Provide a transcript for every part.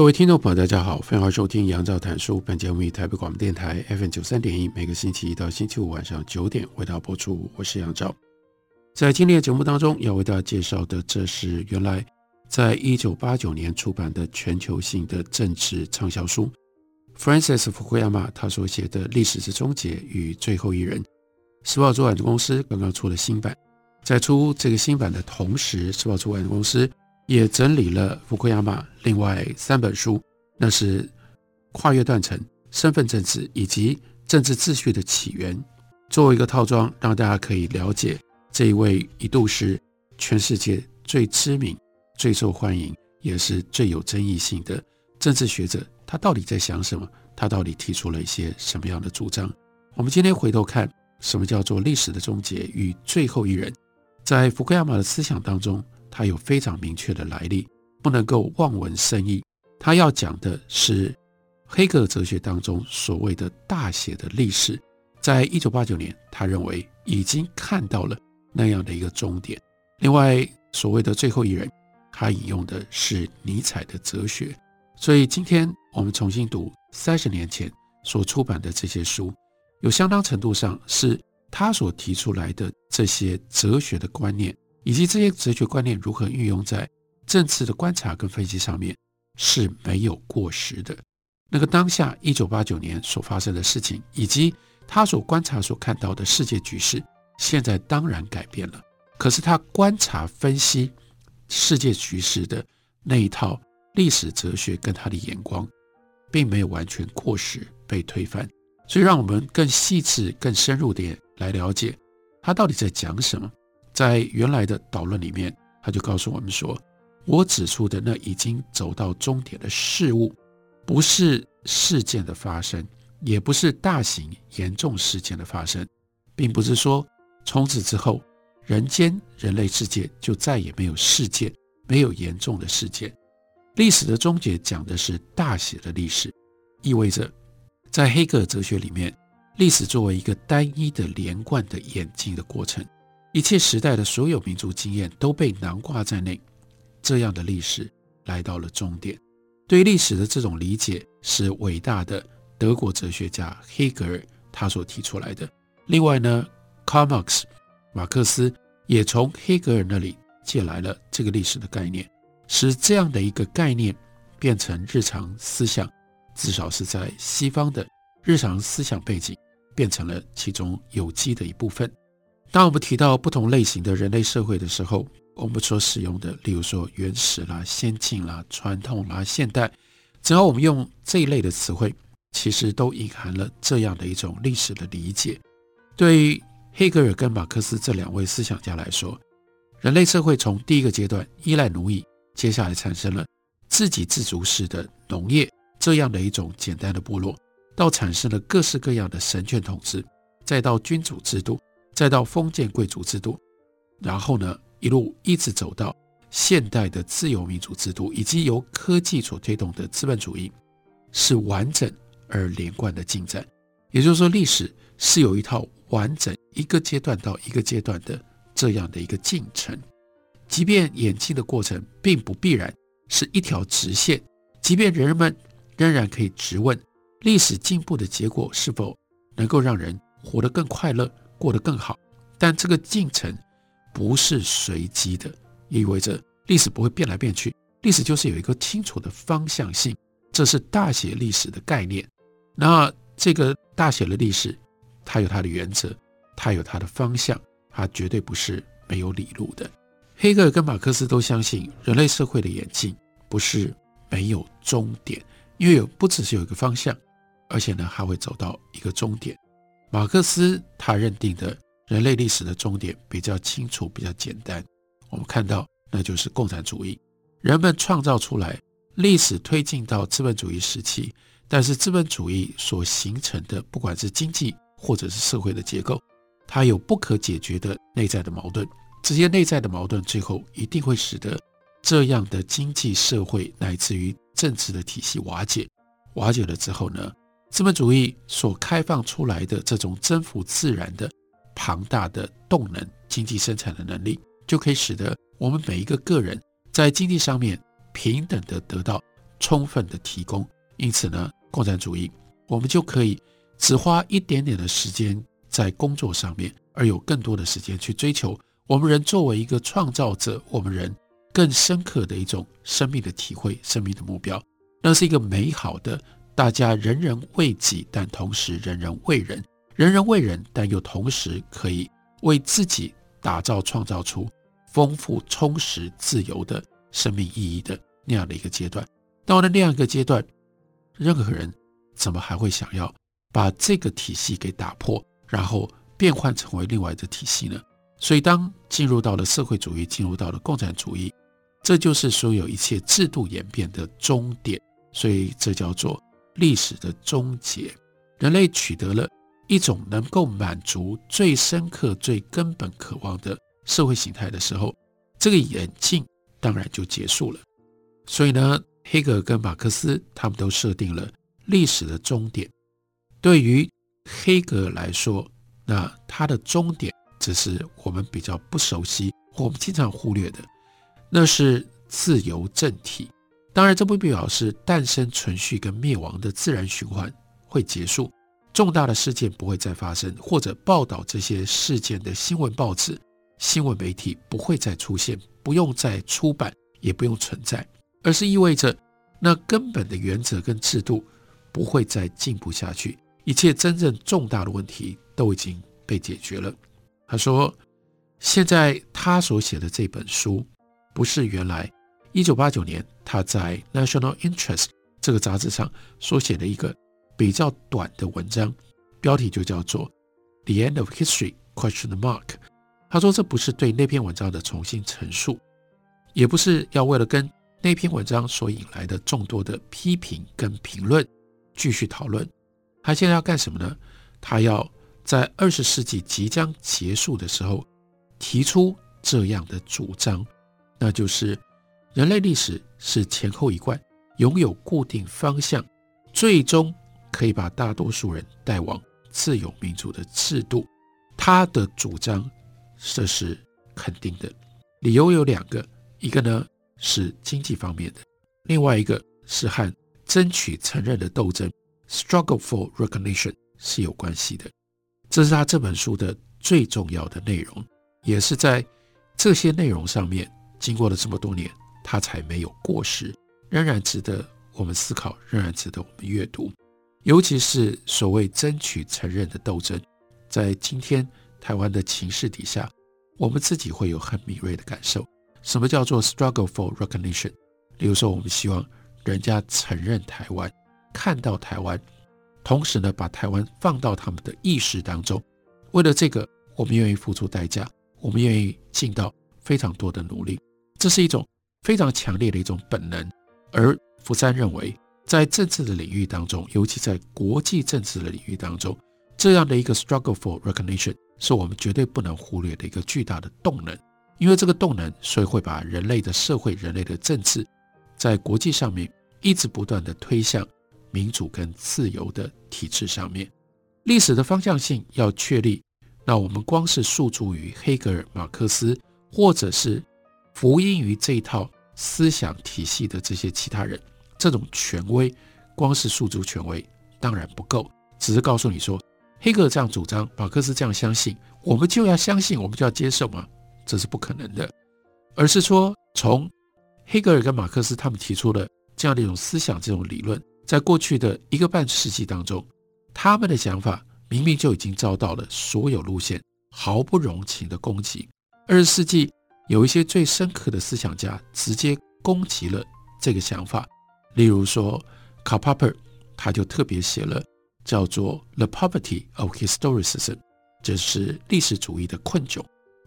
各位听众朋友，大家好，欢迎收听杨照谈书。本节目以台北广播电台 FM 九三点一，每个星期一到星期五晚上九点为大家播出。我是杨照。在今天的节目当中，要为大家介绍的，这是原来在一九八九年出版的全球性的政治畅销书，Francis Fukuyama 他所写的《历史之终结与最后一人》。时报出版公司刚刚出了新版，在出这个新版的同时，时报出版公司。也整理了福库亚马另外三本书，那是《跨越断层》、《身份政治》以及《政治秩序的起源》，作为一个套装，让大家可以了解这一位一度是全世界最知名、最受欢迎，也是最有争议性的政治学者，他到底在想什么？他到底提出了一些什么样的主张？我们今天回头看，什么叫做历史的终结与最后一人？在福克亚马的思想当中。他有非常明确的来历，不能够望文生义。他要讲的是黑格尔哲学当中所谓的大写的历史，在一九八九年，他认为已经看到了那样的一个终点。另外，所谓的最后一人，他引用的是尼采的哲学。所以，今天我们重新读三十年前所出版的这些书，有相当程度上是他所提出来的这些哲学的观念。以及这些哲学观念如何运用在政治的观察跟分析上面是没有过时的。那个当下一九八九年所发生的事情，以及他所观察所看到的世界局势，现在当然改变了。可是他观察分析世界局势的那一套历史哲学跟他的眼光，并没有完全过时被推翻。所以让我们更细致、更深入点来了解他到底在讲什么。在原来的导论里面，他就告诉我们说：“我指出的那已经走到终点的事物，不是事件的发生，也不是大型严重事件的发生，并不是说从此之后，人间人类世界就再也没有事件，没有严重的事件。历史的终结讲的是大写的历史，意味着在黑格尔哲学里面，历史作为一个单一的连贯的演进的过程。”一切时代的所有民族经验都被囊括在内，这样的历史来到了终点。对历史的这种理解，是伟大的德国哲学家黑格尔他所提出来的。另外呢，Karl Marx 马克思也从黑格尔那里借来了这个历史的概念，使这样的一个概念变成日常思想，至少是在西方的日常思想背景，变成了其中有机的一部分。当我们提到不同类型的人类社会的时候，我们所使用的，例如说原始啦、先进啦、传统啦、现代，只要我们用这一类的词汇，其实都隐含了这样的一种历史的理解。对于黑格尔跟马克思这两位思想家来说，人类社会从第一个阶段依赖奴役，接下来产生了自给自足式的农业这样的一种简单的部落，到产生了各式各样的神权统治，再到君主制度。再到封建贵族制度，然后呢，一路一直走到现代的自由民主制度，以及由科技所推动的资本主义，是完整而连贯的进展。也就是说，历史是有一套完整一个阶段到一个阶段的这样的一个进程。即便演进的过程并不必然是一条直线，即便人们仍然可以直问历史进步的结果是否能够让人活得更快乐。过得更好，但这个进程不是随机的，意味着历史不会变来变去。历史就是有一个清楚的方向性，这是大写历史的概念。那这个大写的历史，它有它的原则，它有它的方向，它绝对不是没有理路的。黑格尔跟马克思都相信，人类社会的演进不是没有终点，因为有不只是有一个方向，而且呢还会走到一个终点。马克思他认定的人类历史的终点比较清楚，比较简单。我们看到那就是共产主义。人们创造出来，历史推进到资本主义时期，但是资本主义所形成的，不管是经济或者是社会的结构，它有不可解决的内在的矛盾。这些内在的矛盾，最后一定会使得这样的经济社会乃至于政治的体系瓦解。瓦解了之后呢，资本主义所开放出来的这种征服自然的庞大的动能，经济生产的能力，就可以使得我们每一个个人在经济上面平等的得到充分的提供。因此呢，共产主义我们就可以只花一点点的时间在工作上面，而有更多的时间去追求我们人作为一个创造者，我们人更深刻的一种生命的体会、生命的目标。那是一个美好的，大家人人为己，但同时人人为人，人人为人，但又同时可以为自己打造、创造出丰富、充实、自由的生命意义的那样的一个阶段。到了那样一个阶段，任何人怎么还会想要把这个体系给打破，然后变换成为另外的体系呢？所以，当进入到了社会主义，进入到了共产主义，这就是所有一切制度演变的终点。所以，这叫做历史的终结。人类取得了一种能够满足最深刻、最根本渴望的社会形态的时候，这个演进当然就结束了。所以呢，黑格尔跟马克思他们都设定了历史的终点。对于黑格尔来说，那他的终点只是我们比较不熟悉、我们经常忽略的，那是自由政体。当然，这不表示诞生、存续跟灭亡的自然循环会结束，重大的事件不会再发生，或者报道这些事件的新闻报纸、新闻媒体不会再出现，不用再出版，也不用存在，而是意味着那根本的原则跟制度不会再进步下去，一切真正重大的问题都已经被解决了。他说：“现在他所写的这本书，不是原来。”一九八九年，他在《National Interest》这个杂志上所写的一个比较短的文章，标题就叫做《The End of History》question mark。他说这不是对那篇文章的重新陈述，也不是要为了跟那篇文章所引来的众多的批评跟评论继续讨论。他现在要干什么呢？他要在二十世纪即将结束的时候提出这样的主张，那就是。人类历史是前后一贯，拥有固定方向，最终可以把大多数人带往自由民主的制度。他的主张这是肯定的，理由有两个，一个呢是经济方面的，另外一个是和争取承认的斗争 （struggle for recognition） 是有关系的。这是他这本书的最重要的内容，也是在这些内容上面，经过了这么多年。它才没有过时，仍然值得我们思考，仍然值得我们阅读。尤其是所谓争取承认的斗争，在今天台湾的情势底下，我们自己会有很敏锐的感受。什么叫做 struggle for recognition？比如说，我们希望人家承认台湾，看到台湾，同时呢，把台湾放到他们的意识当中。为了这个，我们愿意付出代价，我们愿意尽到非常多的努力。这是一种。非常强烈的一种本能，而福山认为，在政治的领域当中，尤其在国际政治的领域当中，这样的一个 struggle for recognition 是我们绝对不能忽略的一个巨大的动能。因为这个动能，所以会把人类的社会、人类的政治，在国际上面一直不断地推向民主跟自由的体制上面。历史的方向性要确立，那我们光是诉诸于黑格尔、马克思，或者是。服膺于这一套思想体系的这些其他人，这种权威，光是诉诸权威当然不够，只是告诉你说，黑格尔这样主张，马克思这样相信，我们就要相信，我们就要接受吗？这是不可能的，而是说，从黑格尔跟马克思他们提出的这样的一种思想、这种理论，在过去的一个半世纪当中，他们的想法明明就已经遭到了所有路线毫不容情的攻击，二十世纪。有一些最深刻的思想家直接攻击了这个想法，例如说，Karl Popper，他就特别写了叫做《The Poverty of Historicism》，这是历史主义的困窘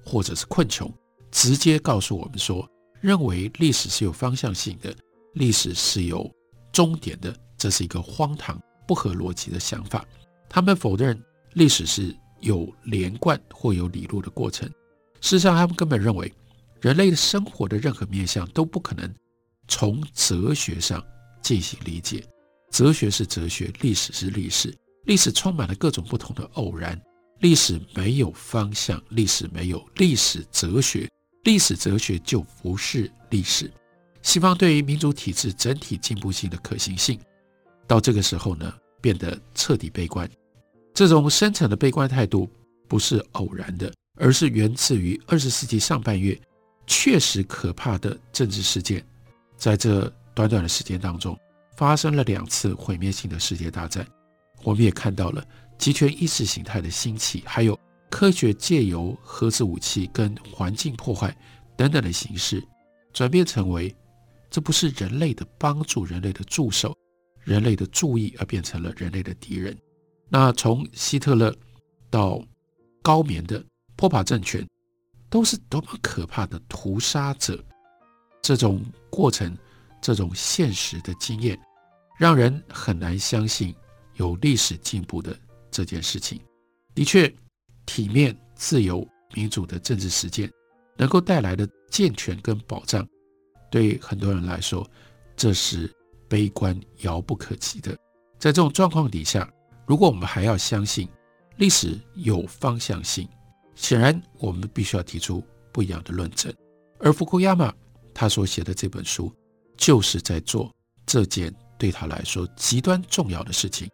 或者是困穷，直接告诉我们说，认为历史是有方向性的，历史是有终点的，这是一个荒唐、不合逻辑的想法。他们否认历史是有连贯或有理路的过程。事实上，他们根本认为人类的生活的任何面向都不可能从哲学上进行理解。哲学是哲学，历史是历史，历史充满了各种不同的偶然。历史没有方向，历史没有历史哲学，历史哲学就不是历史。西方对于民主体制整体进步性的可行性，到这个时候呢，变得彻底悲观。这种深层的悲观态度不是偶然的，而是源自于二十世纪上半月确实可怕的政治事件。在这短短的时间当中，发生了两次毁灭性的世界大战。我们也看到了。集权意识形态的兴起，还有科学借由核子武器跟环境破坏等等的形式，转变成为这不是人类的帮助、人类的助手、人类的注意，而变成了人类的敌人。那从希特勒到高棉的波帕政权，都是多么可怕的屠杀者！这种过程，这种现实的经验，让人很难相信有历史进步的。这件事情的确，体面、自由、民主的政治实践能够带来的健全跟保障，对很多人来说，这是悲观遥不可及的。在这种状况底下，如果我们还要相信历史有方向性，显然我们必须要提出不一样的论证。而福库亚马他所写的这本书，就是在做这件对他来说极端重要的事情。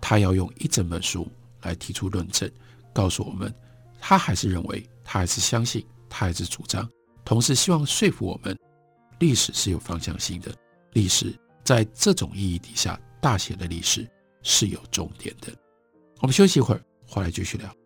他要用一整本书来提出论证，告诉我们，他还是认为，他还是相信，他还是主张，同时希望说服我们，历史是有方向性的，历史在这种意义底下，大写的历史是有终点的。我们休息一会儿，回来继续聊。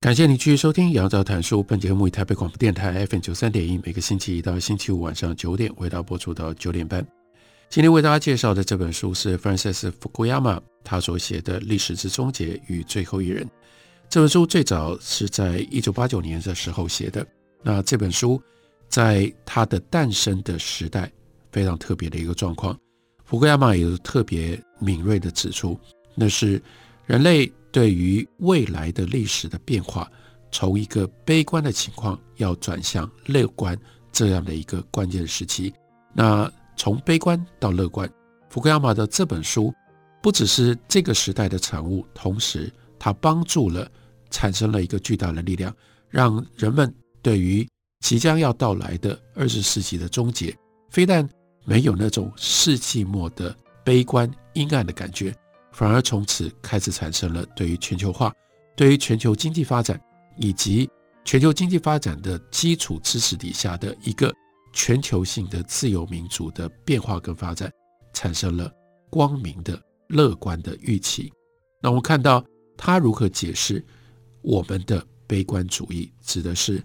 感谢你继续收听《杨照谈书》。本节目以台北广播电台 FM 九三点一，每个星期一到星期五晚上九点，为大家播出到九点半。今天为大家介绍的这本书是 Francis Fukuyama 他所写的《历史之终结与最后一人》。这本书最早是在一九八九年的时候写的。那这本书在它的诞生的时代非常特别的一个状况。福库亚马也特别敏锐地指出，那是人类。对于未来的历史的变化，从一个悲观的情况要转向乐观这样的一个关键时期。那从悲观到乐观，福克亚马的这本书不只是这个时代的产物，同时它帮助了产生了一个巨大的力量，让人们对于即将要到来的二十世纪的终结，非但没有那种世纪末的悲观阴暗的感觉。反而从此开始产生了对于全球化、对于全球经济发展以及全球经济发展的基础知识底下的一个全球性的自由民主的变化跟发展，产生了光明的、乐观的预期。那我们看到他如何解释我们的悲观主义，指的是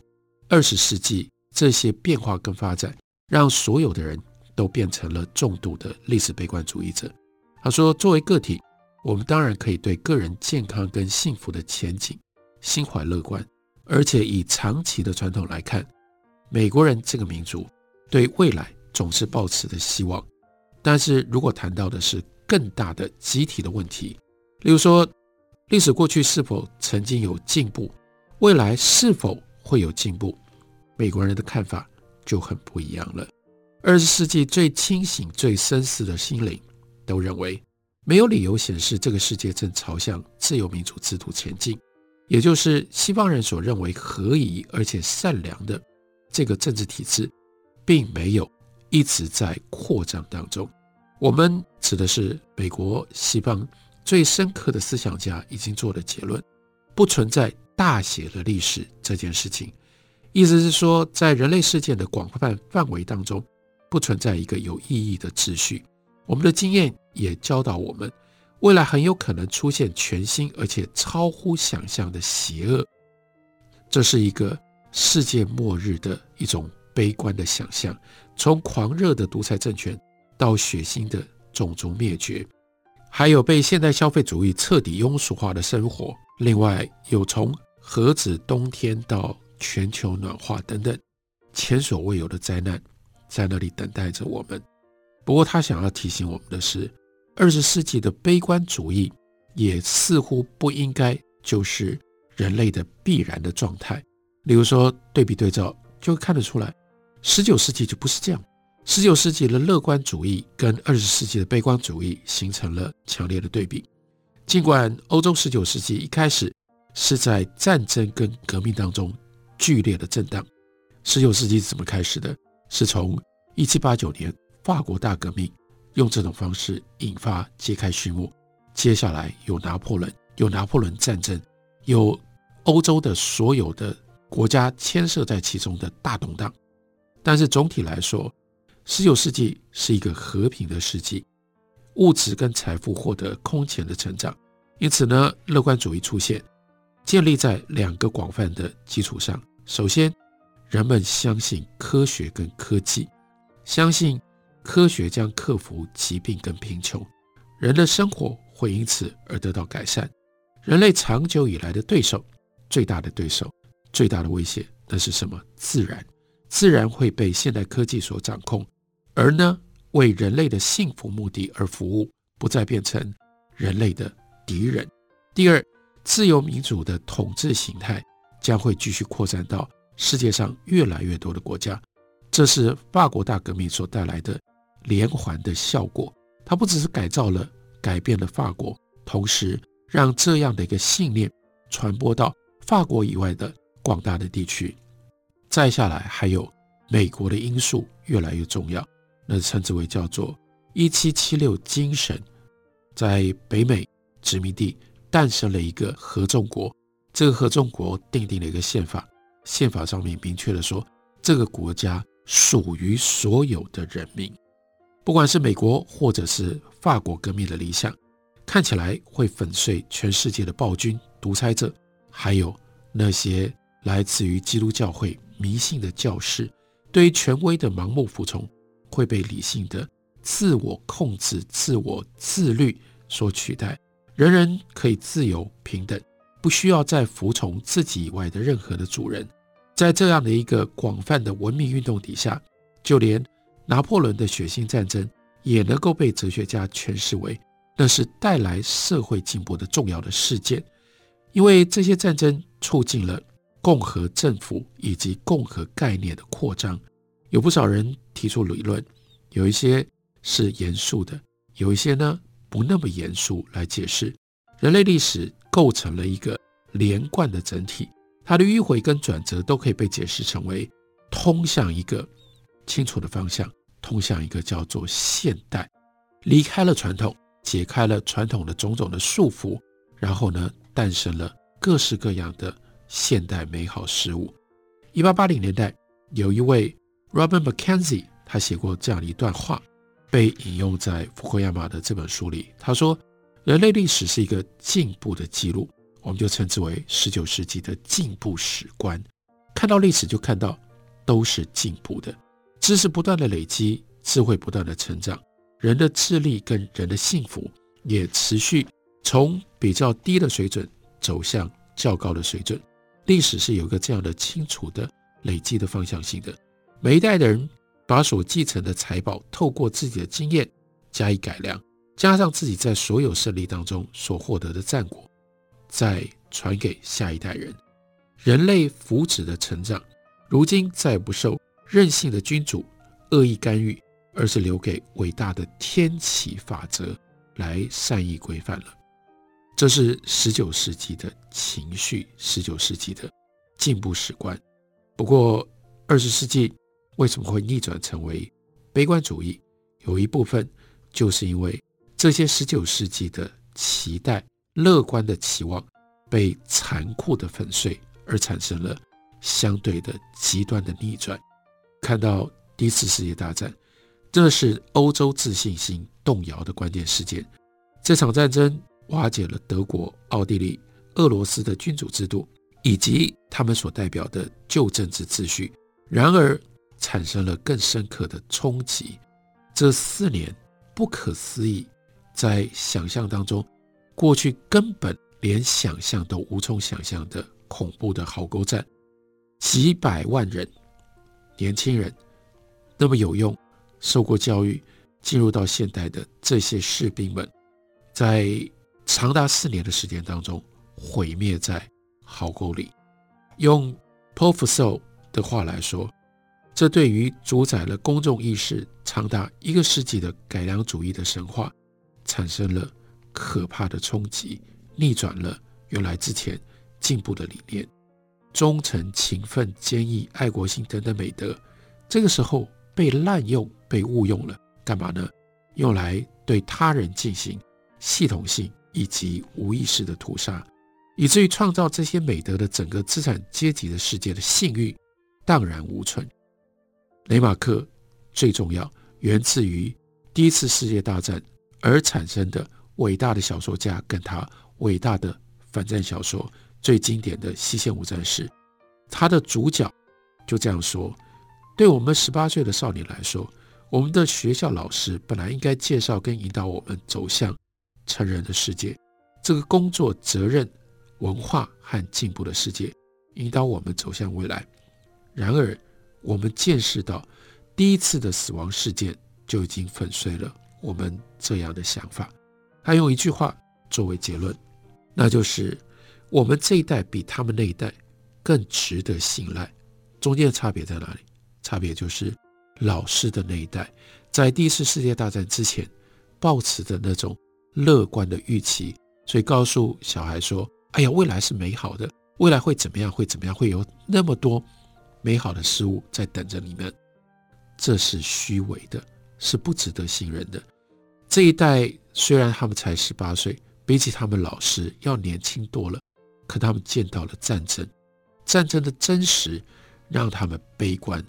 二十世纪这些变化跟发展，让所有的人都变成了重度的历史悲观主义者。他说，作为个体。我们当然可以对个人健康跟幸福的前景心怀乐观，而且以长期的传统来看，美国人这个民族对未来总是抱持的希望。但是如果谈到的是更大的集体的问题，例如说历史过去是否曾经有进步，未来是否会有进步，美国人的看法就很不一样了。二十世纪最清醒、最深思的心灵都认为。没有理由显示这个世界正朝向自由民主制度前进。也就是西方人所认为合宜而且善良的这个政治体制，并没有一直在扩张当中。我们指的是美国西方最深刻的思想家已经做的结论：不存在大写的历史这件事情。意思是说，在人类事件的广泛范围当中，不存在一个有意义的秩序。我们的经验也教导我们，未来很有可能出现全新而且超乎想象的邪恶。这是一个世界末日的一种悲观的想象，从狂热的独裁政权到血腥的种族灭绝，还有被现代消费主义彻底庸俗化的生活。另外，有从核子冬天到全球暖化等等前所未有的灾难，在那里等待着我们。不过，他想要提醒我们的是，二十世纪的悲观主义也似乎不应该就是人类的必然的状态。例如说，对比对照，就看得出来，十九世纪就不是这样。十九世纪的乐观主义跟二十世纪的悲观主义形成了强烈的对比。尽管欧洲十九世纪一开始是在战争跟革命当中。剧烈的震荡。十九世纪怎么开始的？是从一七八九年法国大革命用这种方式引发揭开序幕。接下来有拿破仑，有拿破仑战争，有欧洲的所有的国家牵涉在其中的大动荡。但是总体来说，十九世纪是一个和平的世纪，物质跟财富获得空前的成长。因此呢，乐观主义出现。建立在两个广泛的基础上。首先，人们相信科学跟科技，相信科学将克服疾病跟贫穷，人的生活会因此而得到改善。人类长久以来的对手，最大的对手，最大的威胁，那是什么？自然，自然会被现代科技所掌控，而呢，为人类的幸福目的而服务，不再变成人类的敌人。第二。自由民主的统治形态将会继续扩展到世界上越来越多的国家，这是法国大革命所带来的连环的效果。它不只是改造了、改变了法国，同时让这样的一个信念传播到法国以外的广大的地区。再下来，还有美国的因素越来越重要，那称之为叫做“一七七六精神”，在北美殖民地。诞生了一个合众国，这个合众国订定了一个宪法，宪法上面明确的说，这个国家属于所有的人民。不管是美国或者是法国革命的理想，看起来会粉碎全世界的暴君、独裁者，还有那些来自于基督教会迷信的教士，对于权威的盲目服从，会被理性的自我控制、自我自律所取代。人人可以自由平等，不需要再服从自己以外的任何的主人。在这样的一个广泛的文明运动底下，就连拿破仑的血腥战争也能够被哲学家诠释为那是带来社会进步的重要的事件，因为这些战争促进了共和政府以及共和概念的扩张。有不少人提出理论，有一些是严肃的，有一些呢，不那么严肃来解释，人类历史构成了一个连贯的整体，它的迂回跟转折都可以被解释成为通向一个清楚的方向，通向一个叫做现代，离开了传统，解开了传统的种种的束缚，然后呢，诞生了各式各样的现代美好事物。一八八零年代，有一位 Robert McKenzie，他写过这样一段话。被引用在福克亚马的这本书里，他说：“人类历史是一个进步的记录，我们就称之为十九世纪的进步史观。看到历史，就看到都是进步的，知识不断的累积，智慧不断的成长，人的智力跟人的幸福也持续从比较低的水准走向较高的水准。历史是有一个这样的清楚的累积的方向性的，每一代的人。”把所继承的财宝，透过自己的经验加以改良，加上自己在所有胜利当中所获得的战果，再传给下一代人。人类福祉的成长，如今再不受任性的君主恶意干预，而是留给伟大的天启法则来善意规范了。这是十九世纪的情绪，十九世纪的进步史观。不过，二十世纪为什么会逆转成为悲观主义？有一部分就是因为这些十九世纪的期待、乐观的期望被残酷的粉碎，而产生了相对的极端的逆转。看到第一次世界大战，这是欧洲自信心动摇的关键事件。这场战争。瓦解了德国、奥地利、俄罗斯的君主制度以及他们所代表的旧政治秩序，然而产生了更深刻的冲击。这四年不可思议，在想象当中，过去根本连想象都无从想象的恐怖的壕沟战，几百万人，年轻人，那么有用、受过教育、进入到现代的这些士兵们，在长达四年的时间当中，毁灭在壕沟里。用 Paul Fussell 的话来说，这对于主宰了公众意识长达一个世纪的改良主义的神话，产生了可怕的冲击，逆转了原来之前进步的理念，忠诚、勤奋、坚毅、爱国心等等美德，这个时候被滥用、被误用了，干嘛呢？用来对他人进行系统性。以及无意识的屠杀，以至于创造这些美德的整个资产阶级的世界的信誉荡然无存。雷马克最重要，源自于第一次世界大战而产生的伟大的小说家，跟他伟大的反战小说最经典的《西线无战事》，他的主角就这样说：对我们十八岁的少年来说，我们的学校老师本来应该介绍跟引导我们走向。成人的世界，这个工作责任、文化和进步的世界，引导我们走向未来。然而，我们见识到第一次的死亡事件就已经粉碎了我们这样的想法。他用一句话作为结论，那就是我们这一代比他们那一代更值得信赖。中间的差别在哪里？差别就是老师的那一代，在第一次世界大战之前，抱持的那种。乐观的预期，所以告诉小孩说：“哎呀，未来是美好的，未来会怎么样？会怎么样？会有那么多美好的事物在等着你们。”这是虚伪的，是不值得信任的。这一代虽然他们才十八岁，比起他们老师要年轻多了，可他们见到了战争，战争的真实让他们悲观，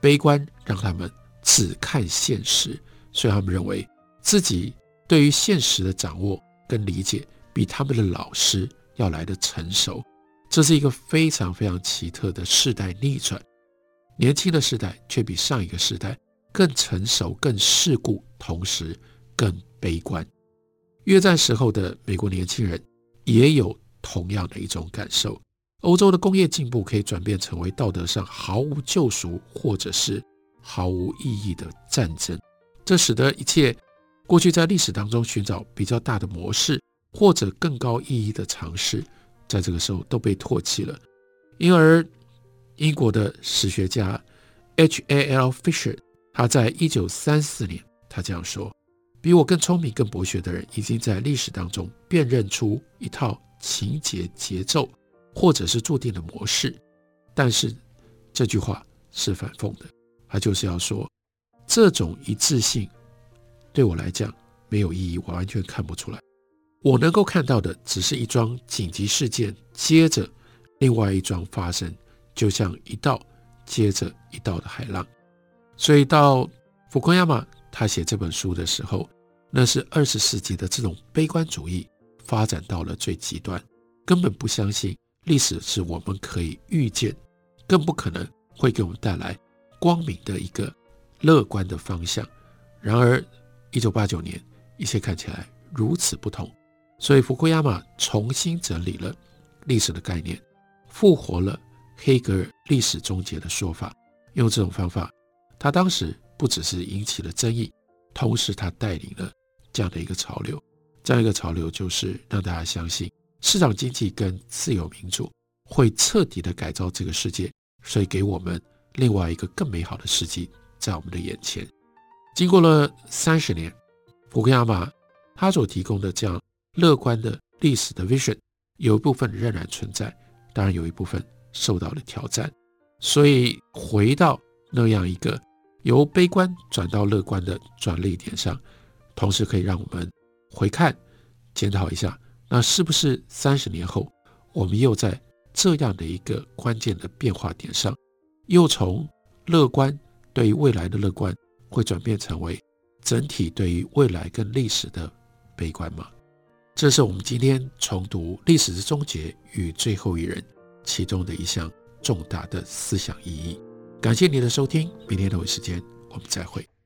悲观让他们只看现实，所以他们认为自己。对于现实的掌握跟理解，比他们的老师要来得成熟，这是一个非常非常奇特的世代逆转。年轻的世代却比上一个世代更成熟、更世故，同时更悲观。越战时候的美国年轻人也有同样的一种感受：欧洲的工业进步可以转变成为道德上毫无救赎或者是毫无意义的战争，这使得一切。过去在历史当中寻找比较大的模式或者更高意义的尝试，在这个时候都被唾弃了。因而，英国的史学家 H.A.L. Fisher 他在一九三四年，他这样说：“比我更聪明、更博学的人，已经在历史当中辨认出一套情节节奏，或者是注定的模式。”但是这句话是反讽的，他就是要说这种一致性。对我来讲没有意义，我完全看不出来。我能够看到的只是一桩紧急事件接着另外一桩发生，就像一道接着一道的海浪。所以到福库亚马他写这本书的时候，那是二十世纪的这种悲观主义发展到了最极端，根本不相信历史是我们可以预见，更不可能会给我们带来光明的一个乐观的方向。然而。一九八九年，一切看起来如此不同，所以福库亚马重新整理了历史的概念，复活了黑格尔历史终结的说法。用这种方法，他当时不只是引起了争议，同时他带领了这样的一个潮流。这样一个潮流就是让大家相信市场经济跟自由民主会彻底的改造这个世界，所以给我们另外一个更美好的世纪在我们的眼前。经过了三十年，福克亚马他所提供的这样乐观的历史的 vision，有一部分仍然存在，当然有一部分受到了挑战。所以回到那样一个由悲观转到乐观的转捩点上，同时可以让我们回看、检讨一下，那是不是三十年后，我们又在这样的一个关键的变化点上，又从乐观对于未来的乐观，会转变成为整体对于未来跟历史的悲观吗？这是我们今天重读《历史之终结与最后一人》其中的一项。重大的思想意义。感谢您的收听，明天同一时间我们再会。